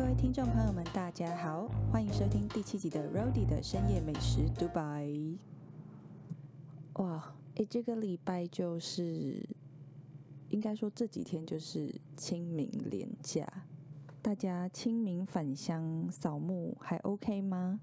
各位听众朋友们，大家好，欢迎收听第七集的 Rody 的深夜美食 Dubai。哇，诶，这个礼拜就是应该说这几天就是清明连假，大家清明返乡扫墓还 OK 吗？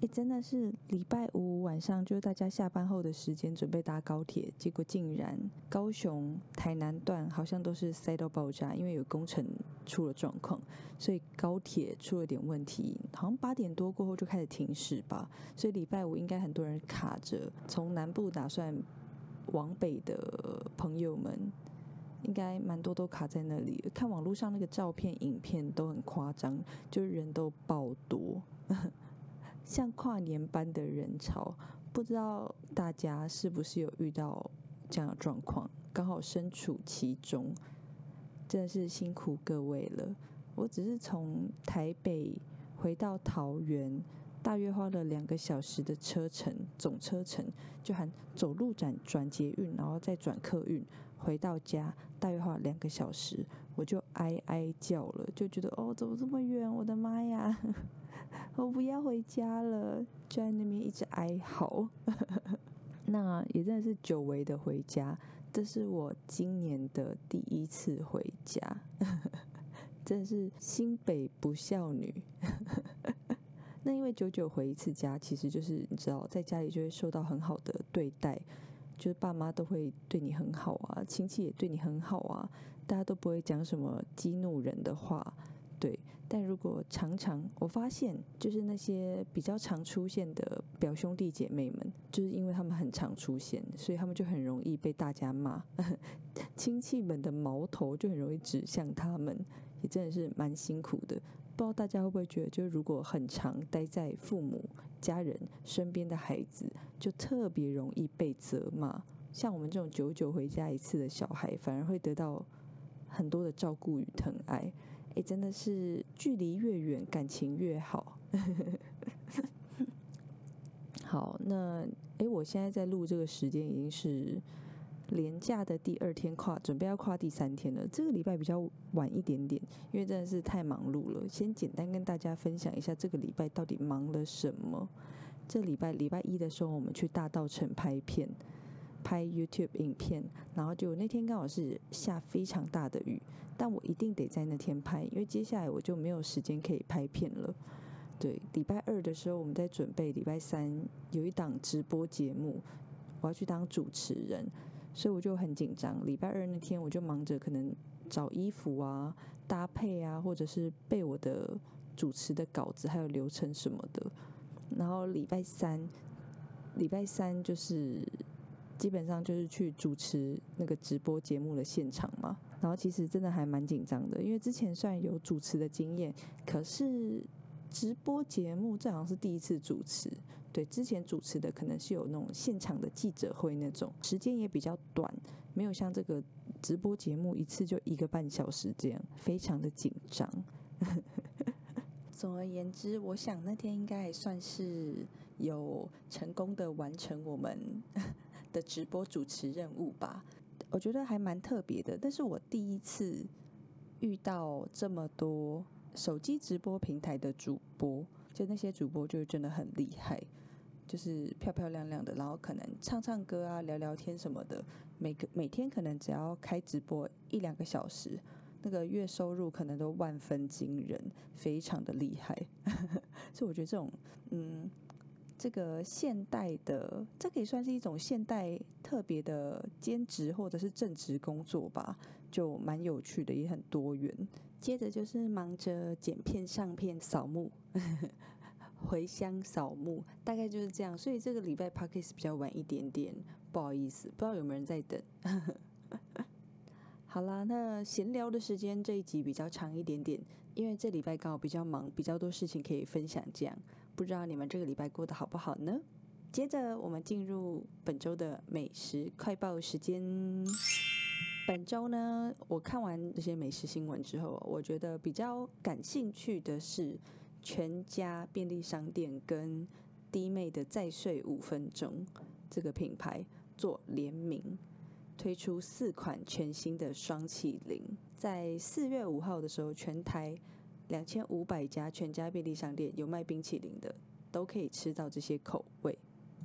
诶，真的是礼拜五晚上，就是大家下班后的时间，准备搭高铁，结果竟然高雄、台南段好像都是塞到爆炸，因为有工程出了状况，所以高铁出了点问题，好像八点多过后就开始停驶吧，所以礼拜五应该很多人卡着，从南部打算往北的朋友们。应该蛮多都卡在那里，看网络上那个照片、影片都很夸张，就是人都爆多。像跨年般的人潮，不知道大家是不是有遇到这样的状况？刚好身处其中，真的是辛苦各位了。我只是从台北回到桃园。大约花了两个小时的车程，总车程就含走路转转捷运，然后再转客运回到家，大约花了两个小时，我就哀哀叫了，就觉得哦，怎么这么远？我的妈呀，我不要回家了，就在那边一直哀嚎。那也真的是久违的回家，这是我今年的第一次回家，真是新北不孝女。那因为久久回一次家，其实就是你知道，在家里就会受到很好的对待，就是爸妈都会对你很好啊，亲戚也对你很好啊，大家都不会讲什么激怒人的话，但如果常常我发现，就是那些比较常出现的表兄弟姐妹们，就是因为他们很常出现，所以他们就很容易被大家骂，亲戚们的矛头就很容易指向他们，也真的是蛮辛苦的。不知道大家会不会觉得，就是如果很常待在父母家人身边的孩子，就特别容易被责骂。像我们这种久久回家一次的小孩，反而会得到很多的照顾与疼爱。哎，真的是距离越远，感情越好。好，那哎，我现在在录这个时间已经是。连假的第二天跨，准备要跨第三天了。这个礼拜比较晚一点点，因为真的是太忙碌了。先简单跟大家分享一下这个礼拜到底忙了什么。这礼拜礼拜一的时候，我们去大道城拍片，拍 YouTube 影片，然后就那天刚好是下非常大的雨，但我一定得在那天拍，因为接下来我就没有时间可以拍片了。对，礼拜二的时候，我们在准备礼拜三有一档直播节目，我要去当主持人。所以我就很紧张。礼拜二那天，我就忙着可能找衣服啊、搭配啊，或者是背我的主持的稿子，还有流程什么的。然后礼拜三，礼拜三就是基本上就是去主持那个直播节目的现场嘛。然后其实真的还蛮紧张的，因为之前虽然有主持的经验，可是。直播节目这好像是第一次主持，对，之前主持的可能是有那种现场的记者会那种，时间也比较短，没有像这个直播节目一次就一个半小时这样，非常的紧张。总而言之，我想那天应该也算是有成功的完成我们的直播主持任务吧。我觉得还蛮特别的，但是我第一次遇到这么多。手机直播平台的主播，就那些主播就真的很厉害，就是漂漂亮亮的，然后可能唱唱歌啊、聊聊天什么的。每个每天可能只要开直播一两个小时，那个月收入可能都万分惊人，非常的厉害。所以我觉得这种，嗯。这个现代的，这可以算是一种现代特别的兼职或者是正职工作吧，就蛮有趣的，也很多元。接着就是忙着剪片、上片、扫墓、回乡扫墓，大概就是这样。所以这个礼拜 p o c k e t 比较晚一点点，不好意思，不知道有没有人在等。好啦，那闲聊的时间这一集比较长一点点，因为这礼拜刚好比较忙，比较多事情可以分享。这样，不知道你们这个礼拜过得好不好呢？接着我们进入本周的美食快报时间。本周呢，我看完这些美食新闻之后，我觉得比较感兴趣的是全家便利商店跟弟妹的再睡五分钟这个品牌做联名。推出四款全新的双气灵，在四月五号的时候，全台两千五百家全家便利商店有卖冰淇淋的，都可以吃到这些口味。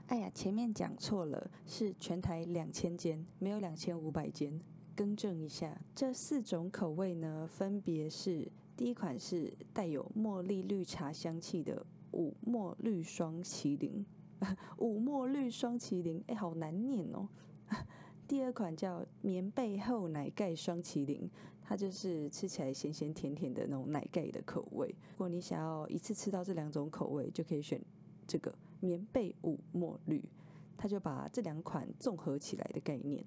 哎呀，前面讲错了，是全台两千间，没有两千五百间，更正一下。这四种口味呢，分别是第一款是带有茉莉绿茶香气的五茉绿双麒麟，五茉绿双麒麟，哎，好难念哦。第二款叫棉被厚奶盖双麒麟，它就是吃起来咸咸甜甜的那种奶盖的口味。如果你想要一次吃到这两种口味，就可以选这个棉被五墨绿，它就把这两款综合起来的概念，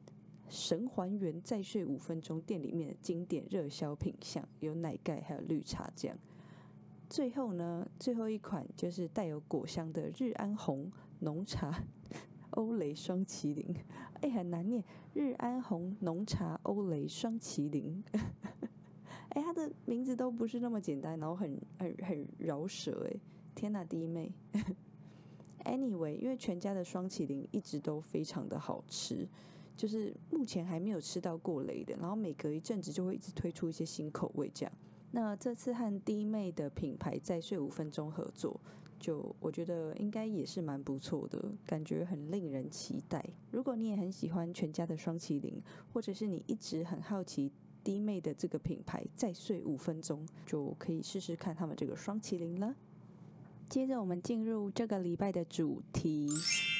神还原再睡五分钟店里面的经典热销品项，有奶盖还有绿茶酱。最后呢，最后一款就是带有果香的日安红浓茶。欧蕾双麒麟，哎，很难念。日安红浓茶欧蕾双麒麟，哎，它的名字都不是那么简单，然后很很很饶舌，哎，天哪，弟妹。Anyway，因为全家的双麒麟一直都非常的好吃，就是目前还没有吃到过雷的，然后每隔一阵子就会一直推出一些新口味这样。那这次和弟妹的品牌再睡五分钟合作。就我觉得应该也是蛮不错的，感觉很令人期待。如果你也很喜欢全家的双麒麟，或者是你一直很好奇弟妹的这个品牌，再睡五分钟就可以试试看他们这个双麒麟了。接着我们进入这个礼拜的主题，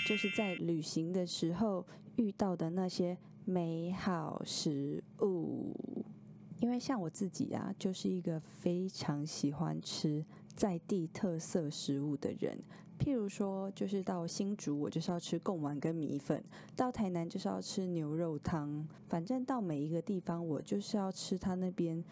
就是在旅行的时候遇到的那些美好食物。因为像我自己啊，就是一个非常喜欢吃。在地特色食物的人，譬如说，就是到新竹，我就是要吃贡丸跟米粉；到台南就是要吃牛肉汤。反正到每一个地方，我就是要吃他那边，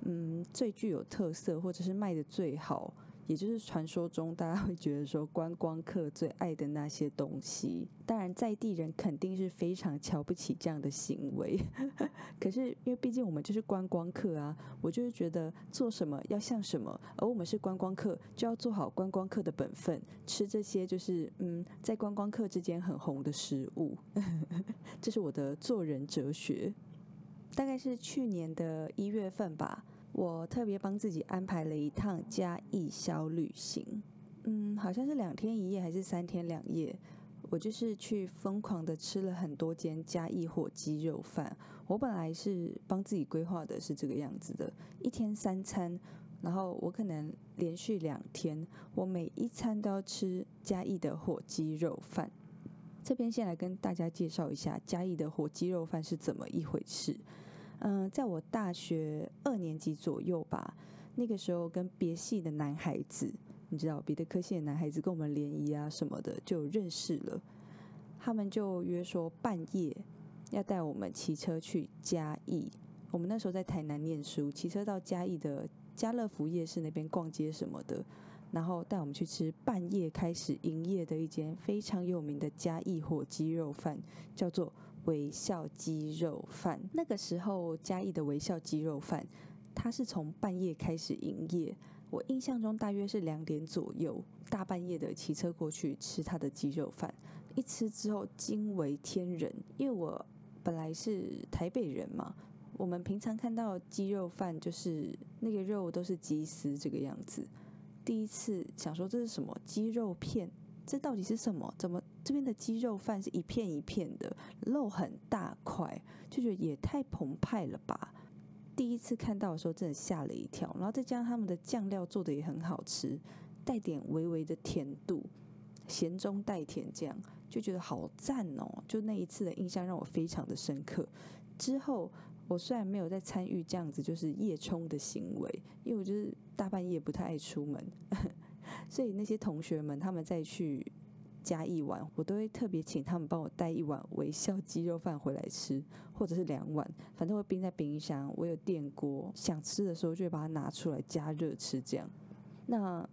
嗯，最具有特色或者是卖的最好。也就是传说中大家会觉得说观光客最爱的那些东西，当然在地人肯定是非常瞧不起这样的行为。可是因为毕竟我们就是观光客啊，我就是觉得做什么要像什么，而我们是观光客就要做好观光客的本分，吃这些就是嗯在观光客之间很红的食物。这是我的做人哲学。大概是去年的一月份吧。我特别帮自己安排了一趟嘉义小旅行，嗯，好像是两天一夜还是三天两夜。我就是去疯狂的吃了很多间嘉义火鸡肉饭。我本来是帮自己规划的是这个样子的，一天三餐，然后我可能连续两天，我每一餐都要吃嘉义的火鸡肉饭。这边先来跟大家介绍一下嘉义的火鸡肉饭是怎么一回事。嗯，在我大学二年级左右吧，那个时候跟别系的男孩子，你知道别的科系的男孩子跟我们联谊啊什么的，就认识了。他们就约说半夜要带我们骑车去嘉义。我们那时候在台南念书，骑车到嘉义的家乐福夜市那边逛街什么的，然后带我们去吃半夜开始营业的一间非常有名的嘉义火鸡肉饭，叫做。微笑鸡肉饭，那个时候嘉义的微笑鸡肉饭，它是从半夜开始营业。我印象中大约是两点左右，大半夜的骑车过去吃它的鸡肉饭，一吃之后惊为天人。因为我本来是台北人嘛，我们平常看到鸡肉饭就是那个肉都是鸡丝这个样子，第一次想说这是什么鸡肉片。这到底是什么？怎么这边的鸡肉饭是一片一片的，肉很大块，就觉得也太澎湃了吧！第一次看到的时候，真的吓了一跳。然后再加上他们的酱料做的也很好吃，带点微微的甜度，咸中带甜，这样就觉得好赞哦！就那一次的印象让我非常的深刻。之后我虽然没有在参与这样子就是夜冲的行为，因为我就是大半夜不太爱出门。所以那些同学们，他们再去加一碗，我都会特别请他们帮我带一碗微笑鸡肉饭回来吃，或者是两碗，反正会冰在冰箱。我有电锅，想吃的时候就会把它拿出来加热吃。这样，那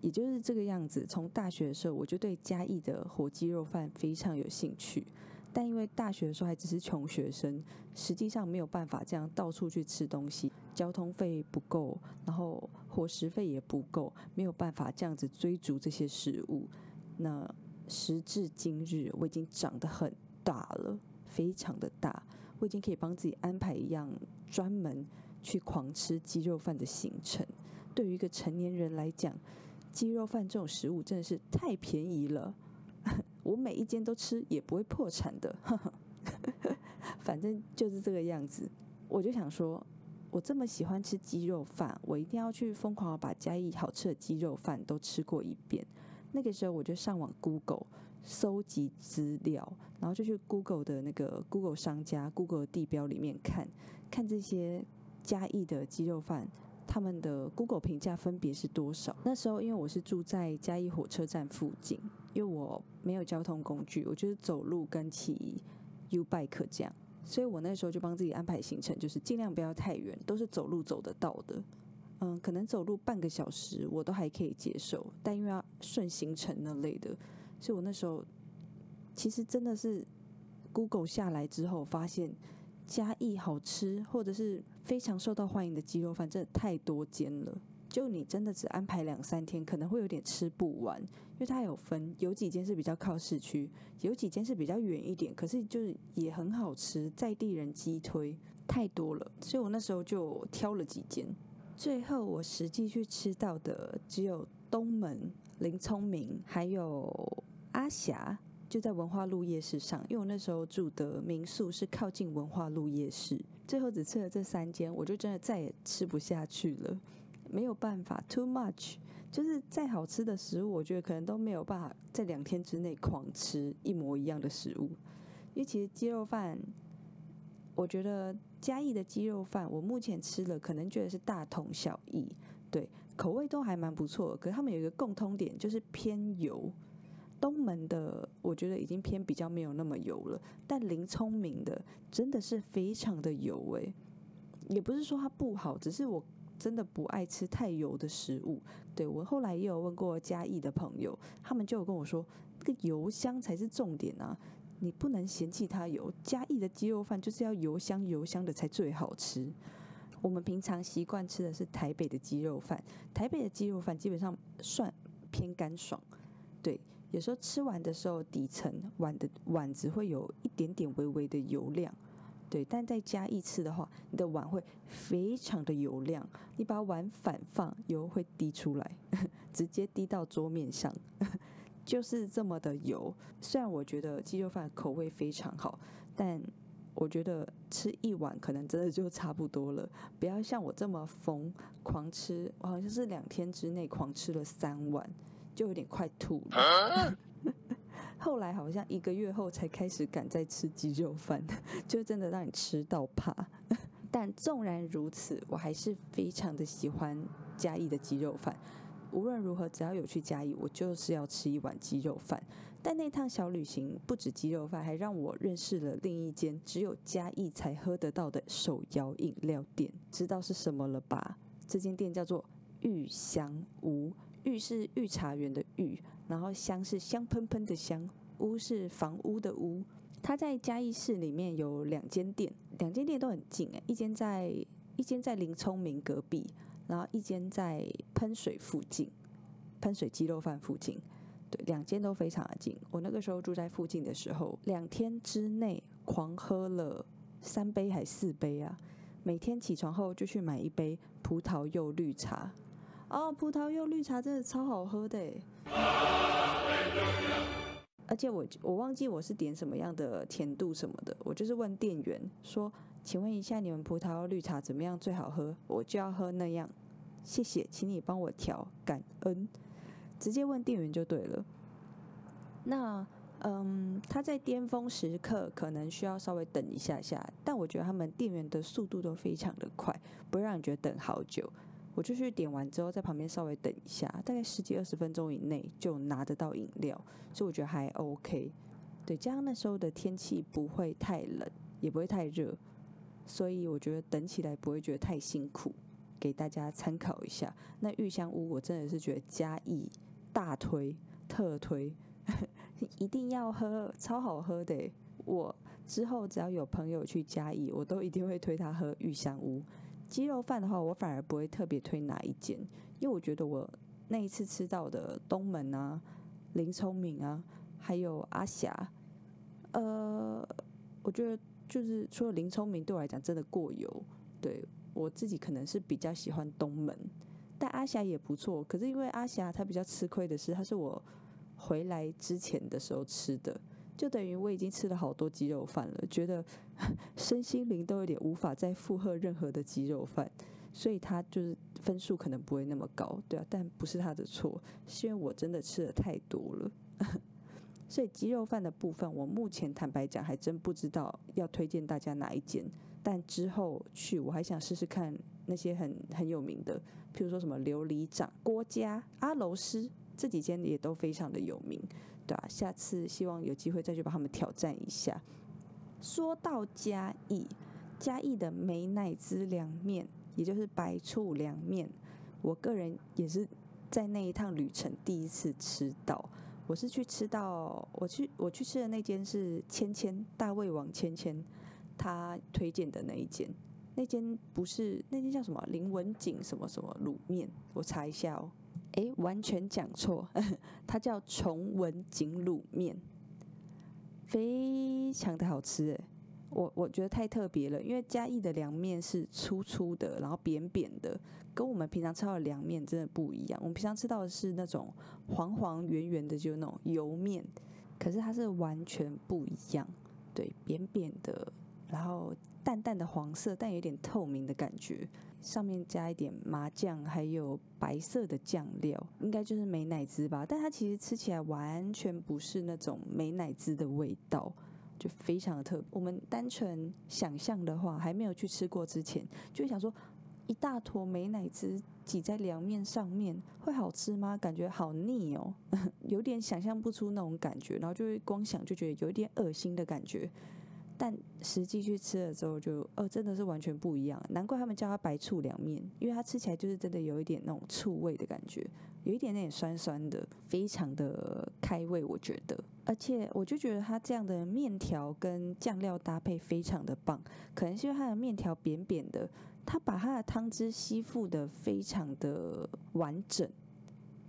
也就是这个样子。从大学的时候，我就对嘉义的火鸡肉饭非常有兴趣。但因为大学的时候还只是穷学生，实际上没有办法这样到处去吃东西，交通费不够，然后伙食费也不够，没有办法这样子追逐这些食物。那时至今日，我已经长得很大了，非常的大，我已经可以帮自己安排一样专门去狂吃鸡肉饭的行程。对于一个成年人来讲，鸡肉饭这种食物真的是太便宜了。我每一间都吃也不会破产的，反正就是这个样子。我就想说，我这么喜欢吃鸡肉饭，我一定要去疯狂把嘉义好吃的鸡肉饭都吃过一遍。那个时候我就上网 Google 搜集资料，然后就去 Google 的那个 Google 商家 Google 地标里面看看这些嘉义的鸡肉饭。他们的 Google 评价分别是多少？那时候因为我是住在嘉义火车站附近，因为我没有交通工具，我就是走路跟骑 U bike 这样，所以我那时候就帮自己安排行程，就是尽量不要太远，都是走路走得到的。嗯，可能走路半个小时我都还可以接受，但因为要顺行程那类的，所以我那时候其实真的是 Google 下来之后发现。嘉义好吃，或者是非常受到欢迎的鸡肉饭，真的太多间了。就你真的只安排两三天，可能会有点吃不完，因为它有分，有几间是比较靠市区，有几间是比较远一点，可是就是也很好吃，在地人鸡推太多了，所以我那时候就挑了几间。最后我实际去吃到的只有东门、林聪明，还有阿霞。就在文化路夜市上，因为我那时候住的民宿是靠近文化路夜市。最后只吃了这三间，我就真的再也吃不下去了，没有办法，too much。就是再好吃的食物，我觉得可能都没有办法在两天之内狂吃一模一样的食物。因为其实鸡肉饭，我觉得嘉义的鸡肉饭，我目前吃了可能觉得是大同小异，对，口味都还蛮不错。可是他们有一个共通点，就是偏油。东门的我觉得已经偏比较没有那么油了，但林聪明的真的是非常的油诶，也不是说它不好，只是我真的不爱吃太油的食物。对我后来也有问过嘉义的朋友，他们就有跟我说，那个油香才是重点啊，你不能嫌弃它油。嘉义的鸡肉饭就是要油香油香的才最好吃。我们平常习惯吃的是台北的鸡肉饭，台北的鸡肉饭基本上算偏干爽，对。有时候吃完的时候，底层碗的碗子会有一点点微微的油亮，对。但再加一次的话，你的碗会非常的油亮。你把碗反放，油会滴出来，直接滴到桌面上，就是这么的油。虽然我觉得鸡肉饭口味非常好，但我觉得吃一碗可能真的就差不多了。不要像我这么疯狂吃，我好像是两天之内狂吃了三碗。就有点快吐了。后来好像一个月后才开始敢再吃鸡肉饭，就真的让你吃到怕。但纵然如此，我还是非常的喜欢嘉义的鸡肉饭。无论如何，只要有去嘉义，我就是要吃一碗鸡肉饭。但那趟小旅行不止鸡肉饭，还让我认识了另一间只有嘉义才喝得到的手摇饮料店。知道是什么了吧？这间店叫做玉香屋。御是御茶园的御，然后香是香喷喷的香，屋是房屋的屋。它在嘉义市里面有两间店，两间店都很近诶，一间在一间在林聪明隔壁，然后一间在喷水附近，喷水鸡肉饭附近。对，两间都非常的近。我那个时候住在附近的时候，两天之内狂喝了三杯还四杯啊！每天起床后就去买一杯葡萄柚绿茶。哦，葡萄柚绿茶真的超好喝的，而且我我忘记我是点什么样的甜度什么的，我就是问店员说，请问一下你们葡萄绿茶怎么样最好喝？我就要喝那样，谢谢，请你帮我调，感恩，直接问店员就对了。那嗯，他在巅峰时刻可能需要稍微等一下下，但我觉得他们店员的速度都非常的快，不会让你觉得等好久。我就去点完之后，在旁边稍微等一下，大概十几二十分钟以内就拿得到饮料，所以我觉得还 OK。对，加上那时候的天气不会太冷，也不会太热，所以我觉得等起来不会觉得太辛苦。给大家参考一下，那玉香屋我真的是觉得嘉义大推特推，一定要喝，超好喝的。我之后只要有朋友去嘉义，我都一定会推他喝玉香屋。鸡肉饭的话，我反而不会特别推哪一间，因为我觉得我那一次吃到的东门啊、林聪明啊，还有阿霞，呃，我觉得就是除了林聪明对我来讲真的过油，对我自己可能是比较喜欢东门，但阿霞也不错。可是因为阿霞她比较吃亏的是，她是我回来之前的时候吃的，就等于我已经吃了好多鸡肉饭了，觉得 身心灵都有点无法再负荷任何的鸡肉饭，所以他就是分数可能不会那么高，对啊。但不是他的错，是因为我真的吃的太多了。所以鸡肉饭的部分，我目前坦白讲还真不知道要推荐大家哪一间。但之后去我还想试试看那些很很有名的，譬如说什么琉璃掌、郭家、阿楼斯这几间也都非常的有名，对啊，下次希望有机会再去把他们挑战一下。说到嘉义，嘉义的美乃滋凉面，也就是白醋凉面，我个人也是在那一趟旅程第一次吃到。我是去吃到，我去我去吃的那间是芊芊大胃王芊芊他推荐的那一间，那间不是那间叫什么林文景什么什么卤面，我查一下哦，诶，完全讲错，它叫崇文景卤面，非常的好吃诶。我我觉得太特别了，因为嘉义的凉面是粗粗的，然后扁扁的，跟我们平常吃到的凉面真的不一样。我们平常吃到的是那种黄黄圆圆的，就是那种油面，可是它是完全不一样，对，扁扁的，然后淡淡的黄色，但有点透明的感觉，上面加一点麻酱，还有白色的酱料，应该就是美乃滋吧，但它其实吃起来完全不是那种美乃滋的味道。就非常的特，我们单纯想象的话，还没有去吃过之前，就想说一大坨美奶滋挤在凉面上面会好吃吗？感觉好腻哦，有点想象不出那种感觉，然后就会光想就觉得有一点恶心的感觉。但实际去吃了之后，就哦，真的是完全不一样。难怪他们叫它白醋凉面，因为它吃起来就是真的有一点那种醋味的感觉，有一点点酸酸的，非常的开胃，我觉得。而且我就觉得它这样的面条跟酱料搭配非常的棒，可能是因为它的面条扁扁的，它把它的汤汁吸附的非常的完整，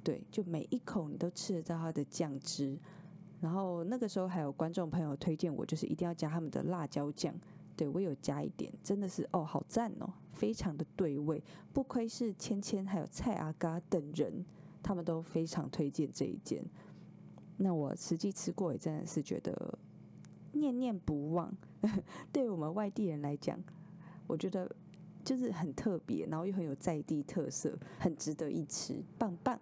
对，就每一口你都吃得到它的酱汁。然后那个时候还有观众朋友推荐我，就是一定要加他们的辣椒酱。对我有加一点，真的是哦，好赞哦，非常的对味。不愧是芊芊还有蔡阿嘎等人，他们都非常推荐这一间。那我实际吃过，也真的是觉得念念不忘。对我们外地人来讲，我觉得就是很特别，然后又很有在地特色，很值得一吃，棒棒。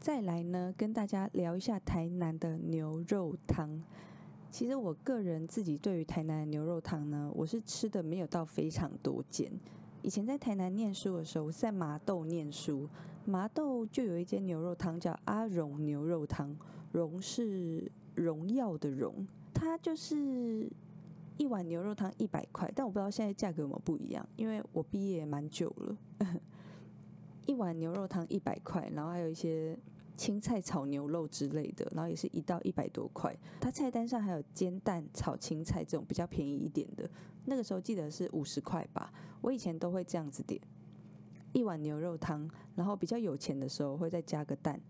再来呢，跟大家聊一下台南的牛肉汤。其实我个人自己对于台南的牛肉汤呢，我是吃的没有到非常多间。以前在台南念书的时候，我在麻豆念书，麻豆就有一间牛肉汤叫阿荣牛肉汤，荣是荣耀的荣，它就是一碗牛肉汤一百块，但我不知道现在价格有没有不一样，因为我毕业蛮久了。一碗牛肉汤一百块，然后还有一些青菜炒牛肉之类的，然后也是一道一百多块。它菜单上还有煎蛋炒青菜这种比较便宜一点的，那个时候记得是五十块吧。我以前都会这样子点一碗牛肉汤，然后比较有钱的时候会再加个蛋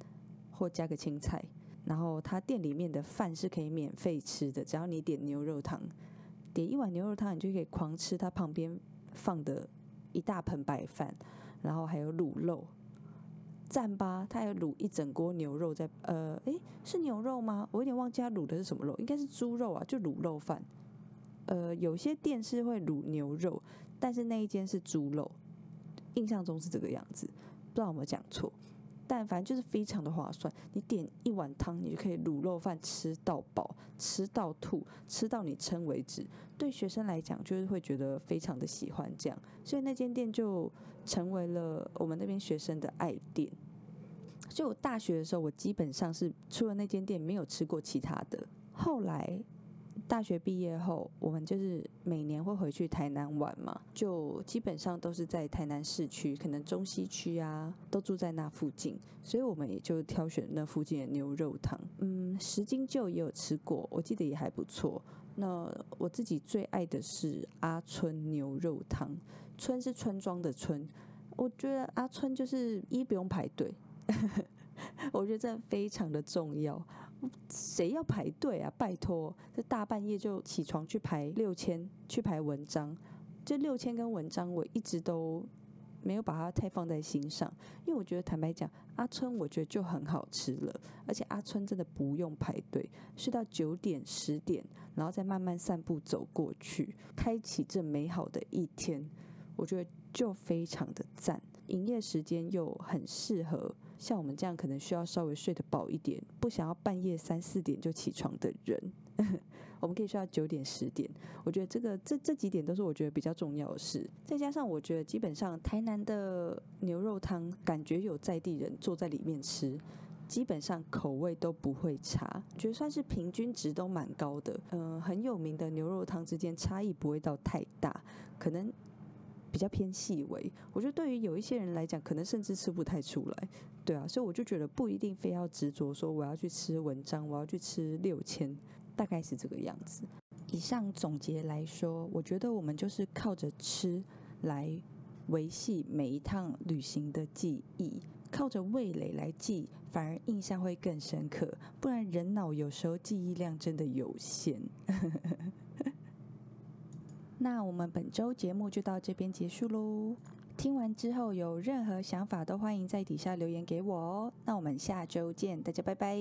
或加个青菜。然后他店里面的饭是可以免费吃的，只要你点牛肉汤，点一碗牛肉汤，你就可以狂吃它旁边放的一大盆白饭。然后还有卤肉，赞吧！他有卤一整锅牛肉在，呃，诶，是牛肉吗？我有点忘记他卤的是什么肉，应该是猪肉啊，就卤肉饭。呃，有些店是会卤牛肉，但是那一间是猪肉，印象中是这个样子，不知道有没有讲错。但凡就是非常的划算，你点一碗汤，你就可以卤肉饭吃到饱，吃到吐，吃到你撑为止。对学生来讲，就是会觉得非常的喜欢这样，所以那间店就成为了我们那边学生的爱店。所以我大学的时候，我基本上是除了那间店，没有吃过其他的。后来。大学毕业后，我们就是每年会回去台南玩嘛，就基本上都是在台南市区，可能中西区啊，都住在那附近，所以我们也就挑选那附近的牛肉汤。嗯，石金旧也有吃过，我记得也还不错。那我自己最爱的是阿春牛肉汤，村是村庄的村，我觉得阿春就是一不用排队，我觉得这非常的重要。谁要排队啊？拜托，这大半夜就起床去排六千，去排文章。这六千跟文章，我一直都没有把它太放在心上，因为我觉得坦白讲，阿春我觉得就很好吃了，而且阿春真的不用排队，是到九点十点，然后再慢慢散步走过去，开启这美好的一天，我觉得就非常的赞。营业时间又很适合像我们这样可能需要稍微睡得饱一点，不想要半夜三四点就起床的人，我们可以睡到九点十点。我觉得这个这这几点都是我觉得比较重要的事。再加上我觉得基本上台南的牛肉汤，感觉有在地人坐在里面吃，基本上口味都不会差，觉得算是平均值都蛮高的。嗯，很有名的牛肉汤之间差异不会到太大，可能。比较偏细微，我觉得对于有一些人来讲，可能甚至吃不太出来，对啊，所以我就觉得不一定非要执着说我要去吃文章，我要去吃六千，大概是这个样子。以上总结来说，我觉得我们就是靠着吃来维系每一趟旅行的记忆，靠着味蕾来记，反而印象会更深刻。不然人脑有时候记忆量真的有限。那我们本周节目就到这边结束喽。听完之后有任何想法都欢迎在底下留言给我哦。那我们下周见，大家拜拜。